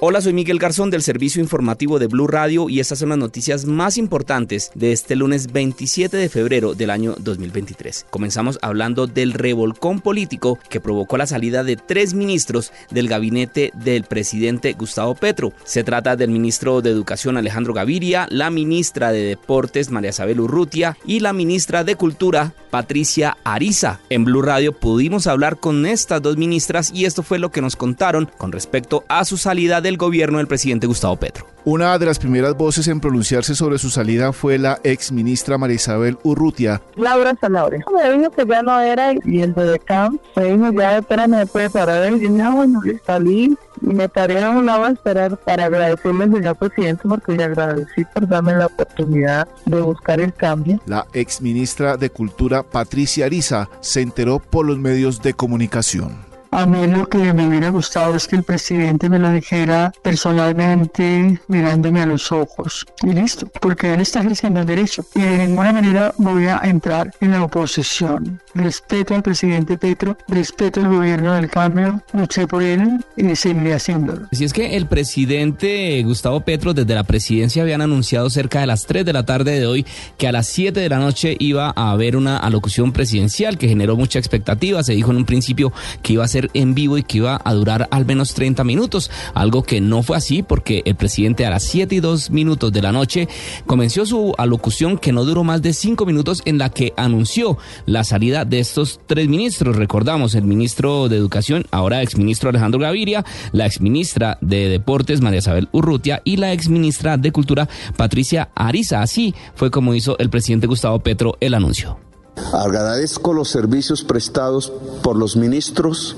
Hola, soy Miguel Garzón del Servicio Informativo de Blue Radio y estas son las noticias más importantes de este lunes 27 de febrero del año 2023. Comenzamos hablando del revolcón político que provocó la salida de tres ministros del gabinete del presidente Gustavo Petro. Se trata del ministro de Educación Alejandro Gaviria, la ministra de Deportes María Isabel Urrutia y la ministra de Cultura Patricia Ariza. En Blue Radio pudimos hablar con estas dos ministras y esto fue lo que nos contaron con respecto a su salida del gobierno del presidente Gustavo Petro. Una de las primeras voces en pronunciarse sobre su salida fue la ex ministra María Isabel Urrutia. Laura Zanabria. Me dijo que ya no era y el de Camp me dijo ya espérame después para ver. Y yo, no, bueno, salí y me paré a un lado a esperar para agradecerle al señor presidente porque le agradecí por darme la oportunidad de buscar el cambio. La ex ministra de Cultura Patricia Ariza se enteró por los medios de comunicación. A mí lo que me hubiera gustado es que el presidente me lo dijera personalmente, mirándome a los ojos. Y listo, porque él está ejerciendo el derecho. Y de ninguna manera voy a entrar en la oposición. Respeto al presidente Petro, respeto al gobierno del cambio, luché por él y seguiré haciéndolo. Si es que el presidente Gustavo Petro desde la presidencia habían anunciado cerca de las 3 de la tarde de hoy que a las 7 de la noche iba a haber una alocución presidencial que generó mucha expectativa. Se dijo en un principio que iba a ser en vivo y que iba a durar al menos 30 minutos, algo que no fue así porque el presidente a las 7 y 2 minutos de la noche comenzó su alocución que no duró más de 5 minutos en la que anunció la salida de estos tres ministros. Recordamos, el ministro de Educación, ahora exministro Alejandro Gaviria, la exministra de Deportes María Isabel Urrutia y la exministra de Cultura Patricia Ariza. Así fue como hizo el presidente Gustavo Petro el anuncio. Agradezco los servicios prestados por los ministros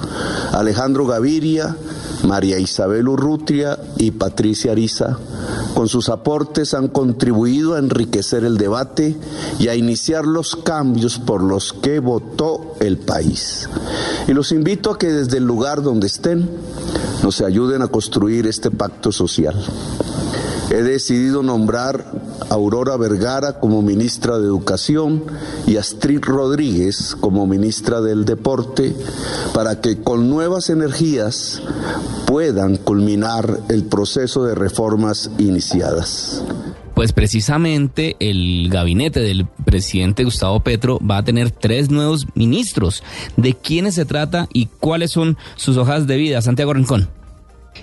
Alejandro Gaviria, María Isabel Urrutia y Patricia Ariza. Con sus aportes han contribuido a enriquecer el debate y a iniciar los cambios por los que votó el país. Y los invito a que desde el lugar donde estén nos ayuden a construir este pacto social. He decidido nombrar Aurora Vergara como ministra de Educación y Astrid Rodríguez como ministra del Deporte para que con nuevas energías puedan culminar el proceso de reformas iniciadas. Pues precisamente el gabinete del presidente Gustavo Petro va a tener tres nuevos ministros. ¿De quiénes se trata y cuáles son sus hojas de vida? Santiago Rincón.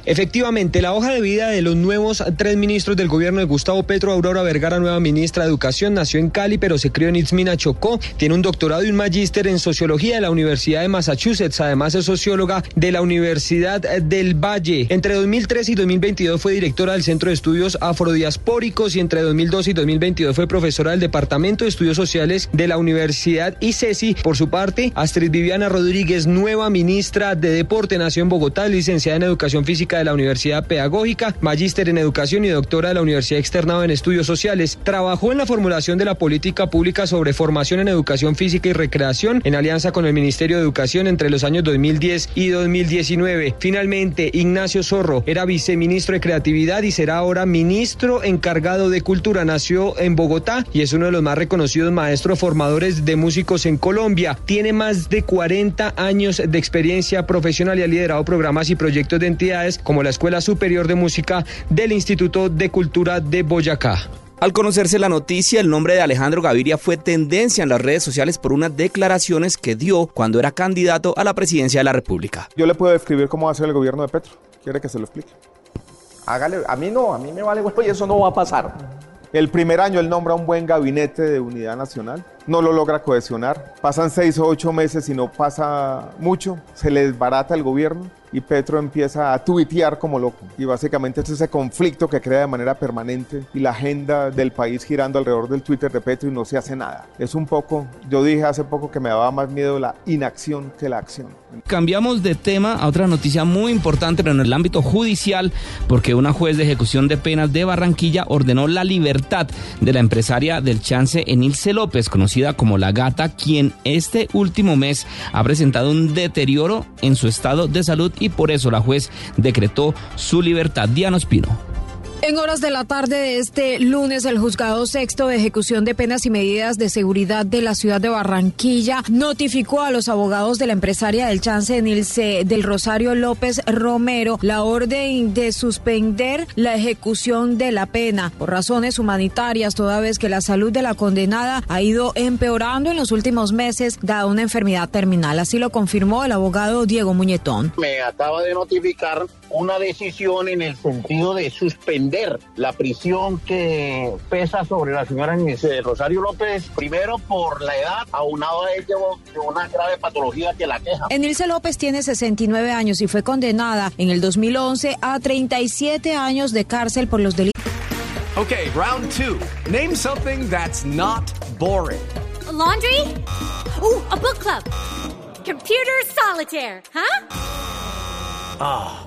Efectivamente, la hoja de vida de los nuevos tres ministros del gobierno de Gustavo Petro, Aurora Vergara, nueva ministra de Educación, nació en Cali, pero se crió en Itzmina, Chocó. Tiene un doctorado y un magíster en sociología de la Universidad de Massachusetts. Además, es socióloga de la Universidad del Valle. Entre 2003 y 2022 fue directora del Centro de Estudios Afrodiaspóricos y entre 2002 y 2022 fue profesora del Departamento de Estudios Sociales de la Universidad ICESI. Por su parte, Astrid Viviana Rodríguez, nueva ministra de Deporte, nació en Bogotá, licenciada en Educación Física de la Universidad Pedagógica, magíster en Educación y doctora de la Universidad Externado en Estudios Sociales. Trabajó en la formulación de la política pública sobre formación en educación física y recreación en alianza con el Ministerio de Educación entre los años 2010 y 2019. Finalmente, Ignacio Zorro era viceministro de Creatividad y será ahora ministro encargado de Cultura. Nació en Bogotá y es uno de los más reconocidos maestros formadores de músicos en Colombia. Tiene más de 40 años de experiencia profesional y ha liderado programas y proyectos de entidades como la Escuela Superior de Música del Instituto de Cultura de Boyacá. Al conocerse la noticia, el nombre de Alejandro Gaviria fue tendencia en las redes sociales por unas declaraciones que dio cuando era candidato a la presidencia de la República. Yo le puedo describir cómo va a ser el gobierno de Petro. ¿Quiere que se lo explique? Hágale, a mí no, a mí me vale huevo y eso no va a pasar. El primer año él nombra un buen gabinete de unidad nacional, no lo logra cohesionar, pasan seis o ocho meses y no pasa mucho, se le desbarata el gobierno y Petro empieza a tuitear como loco. Y básicamente es ese conflicto que crea de manera permanente y la agenda del país girando alrededor del Twitter de Petro y no se hace nada. Es un poco, yo dije hace poco que me daba más miedo la inacción que la acción. Cambiamos de tema a otra noticia muy importante, pero en el ámbito judicial, porque una juez de ejecución de penas de Barranquilla ordenó la libertad de la empresaria del chance Enilce López, conocida como La Gata, quien este último mes ha presentado un deterioro en su estado de salud y por eso la juez decretó su libertad. Diana Espino. En horas de la tarde de este lunes, el juzgado sexto de ejecución de penas y medidas de seguridad de la ciudad de Barranquilla notificó a los abogados de la empresaria del chance Nilce del Rosario López Romero la orden de suspender la ejecución de la pena por razones humanitarias, toda vez que la salud de la condenada ha ido empeorando en los últimos meses, dada una enfermedad terminal. Así lo confirmó el abogado Diego Muñetón. Me acaba de notificar una decisión en el sentido de suspender la prisión que pesa sobre la señora Rosario López, primero por la edad, aunado a ello de una grave patología que la queja. Enilce López tiene 69 años y fue condenada en el 2011 a 37 años de cárcel por los delitos. Okay, round two. Name something that's not boring. laundry? Ooh, a book club. Computer solitaire, huh? Ah.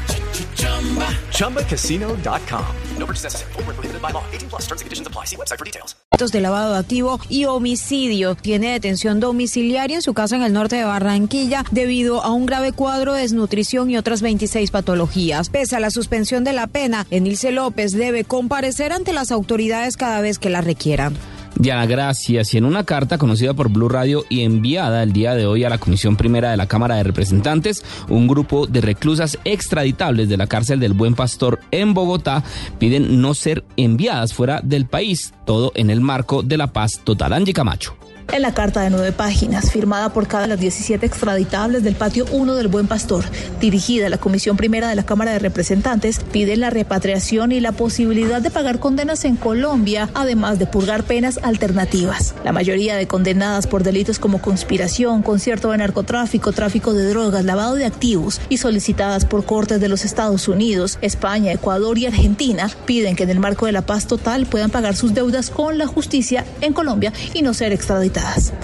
ChumbaCasino.com. No purchase necessary. Full prohibited by law. 18 plus terms and conditions apply. See website for details. de lavado activo y homicidio. Tiene detención domiciliaria en su casa en el norte de Barranquilla debido a un grave cuadro de desnutrición y otras 26 patologías. Pese a la suspensión de la pena, Enilce López debe comparecer ante las autoridades cada vez que la requieran. Ya, gracias. Y en una carta conocida por Blue Radio y enviada el día de hoy a la Comisión Primera de la Cámara de Representantes, un grupo de reclusas extraditables de la cárcel del Buen Pastor en Bogotá piden no ser enviadas fuera del país, todo en el marco de la paz total. Angie Camacho. En la carta de nueve páginas, firmada por cada de las 17 extraditables del patio 1 del Buen Pastor, dirigida a la Comisión Primera de la Cámara de Representantes, pide la repatriación y la posibilidad de pagar condenas en Colombia, además de purgar penas alternativas. La mayoría de condenadas por delitos como conspiración, concierto de narcotráfico, tráfico de drogas, lavado de activos y solicitadas por cortes de los Estados Unidos, España, Ecuador y Argentina, piden que en el marco de la paz total puedan pagar sus deudas con la justicia en Colombia y no ser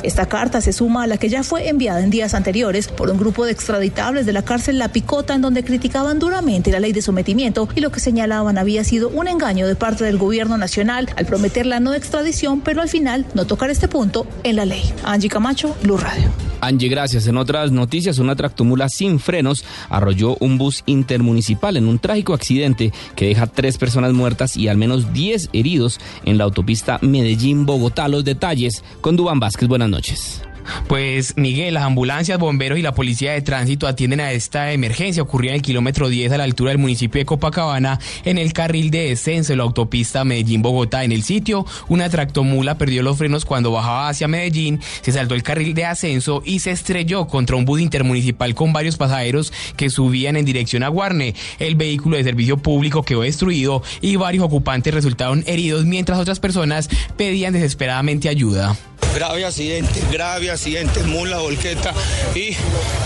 Esta carta se suma a la que ya fue enviada en días anteriores por un grupo de extraditables de la cárcel La Picota en donde criticaban duramente la ley de sometimiento y lo que señalaban había sido un engaño de parte del gobierno nacional al prometer la no extradición, pero al final no tocar este punto en la ley. Angie Camacho, Blue Radio. Angie, gracias. En otras noticias, una tractomula sin frenos arrolló un bus intermunicipal en un trágico accidente que deja tres personas muertas y al menos 10 heridos en la autopista Medellín-Bogotá. Los detalles con Dubán Vázquez, buenas noches. Pues Miguel, las ambulancias, bomberos y la policía de tránsito atienden a esta emergencia ocurrida en el kilómetro 10 a la altura del municipio de Copacabana en el carril de descenso de la autopista Medellín-Bogotá. En el sitio, una tractomula perdió los frenos cuando bajaba hacia Medellín, se saltó el carril de ascenso y se estrelló contra un bus intermunicipal con varios pasajeros que subían en dirección a Guarne. El vehículo de servicio público quedó destruido y varios ocupantes resultaron heridos mientras otras personas pedían desesperadamente ayuda. Grave accidente, grave accidente, mula, volqueta y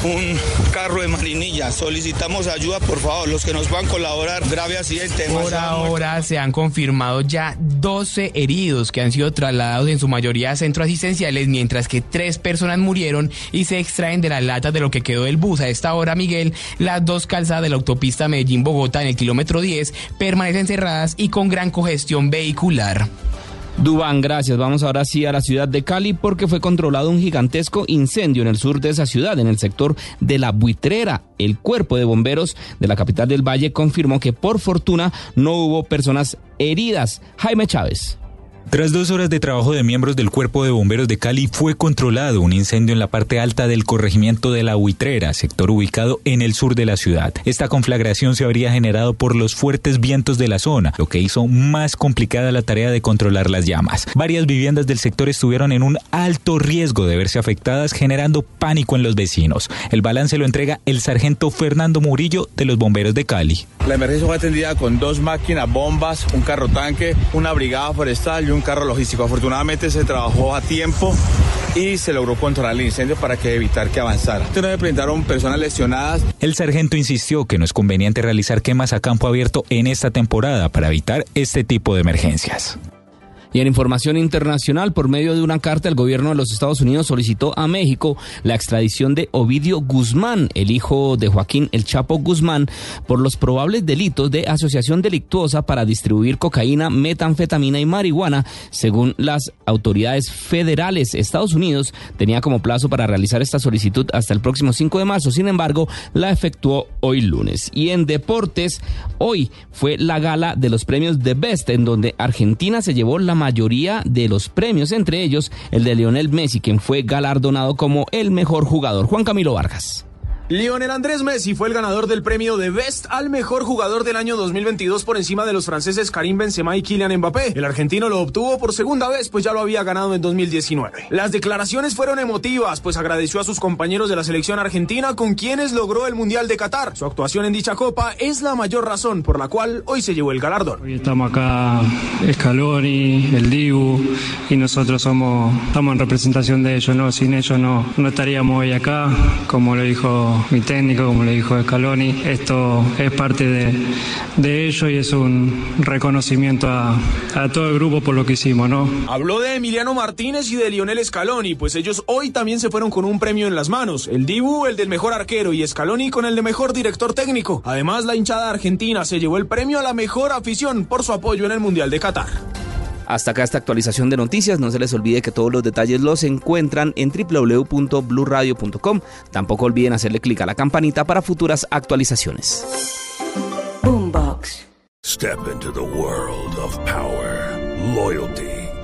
un carro de marinilla. Solicitamos ayuda, por favor, los que nos van a colaborar. Grave accidente. Por ahora se han confirmado ya 12 heridos que han sido trasladados en su mayoría a centros asistenciales, mientras que tres personas murieron y se extraen de las latas de lo que quedó del bus. A esta hora, Miguel, las dos calzadas de la autopista Medellín-Bogotá en el kilómetro 10 permanecen cerradas y con gran congestión vehicular. Dubán, gracias. Vamos ahora sí a la ciudad de Cali porque fue controlado un gigantesco incendio en el sur de esa ciudad, en el sector de la Buitrera. El cuerpo de bomberos de la capital del Valle confirmó que por fortuna no hubo personas heridas. Jaime Chávez. Tras dos horas de trabajo de miembros del Cuerpo de Bomberos de Cali, fue controlado un incendio en la parte alta del corregimiento de La Huitrera, sector ubicado en el sur de la ciudad. Esta conflagración se habría generado por los fuertes vientos de la zona, lo que hizo más complicada la tarea de controlar las llamas. Varias viviendas del sector estuvieron en un alto riesgo de verse afectadas, generando pánico en los vecinos. El balance lo entrega el sargento Fernando Murillo de los Bomberos de Cali. La emergencia fue atendida con dos máquinas, bombas, un carro tanque, una brigada forestal un carro logístico. Afortunadamente se trabajó a tiempo y se logró controlar el incendio para que evitar que avanzara. No me presentaron personas lesionadas. El sargento insistió que no es conveniente realizar quemas a campo abierto en esta temporada para evitar este tipo de emergencias. Y en información internacional, por medio de una carta, el gobierno de los Estados Unidos solicitó a México la extradición de Ovidio Guzmán, el hijo de Joaquín El Chapo Guzmán, por los probables delitos de asociación delictuosa para distribuir cocaína, metanfetamina y marihuana, según las autoridades federales. Estados Unidos tenía como plazo para realizar esta solicitud hasta el próximo 5 de marzo, sin embargo, la efectuó hoy lunes. Y en deportes, hoy fue la gala de los premios The Best, en donde Argentina se llevó la mayoría de los premios, entre ellos el de Lionel Messi, quien fue galardonado como el mejor jugador. Juan Camilo Vargas. Lionel Andrés Messi fue el ganador del premio de Best al mejor jugador del año 2022 por encima de los franceses Karim Benzema y Kylian Mbappé. El argentino lo obtuvo por segunda vez, pues ya lo había ganado en 2019. Las declaraciones fueron emotivas, pues agradeció a sus compañeros de la selección argentina con quienes logró el Mundial de Qatar. Su actuación en dicha copa es la mayor razón por la cual hoy se llevó el galardón. Hoy estamos acá Scaloni, el Dibu y nosotros somos estamos en representación de ellos, no sin ellos no no estaríamos hoy acá, como lo dijo mi técnico, como le dijo Scaloni. Esto es parte de, de ello y es un reconocimiento a, a, todo el grupo por lo que hicimos, ¿no? Habló de Emiliano Martínez y de Lionel Scaloni, pues ellos hoy también se fueron con un premio en las manos. El Dibu, el del mejor arquero, y Scaloni con el de mejor director técnico. Además, la hinchada argentina se llevó el premio a la mejor afición por su apoyo en el Mundial de Qatar. Hasta acá esta actualización de noticias. No se les olvide que todos los detalles los encuentran en www.bluradio.com. Tampoco olviden hacerle clic a la campanita para futuras actualizaciones. Boombox. Step into the world of power, loyalty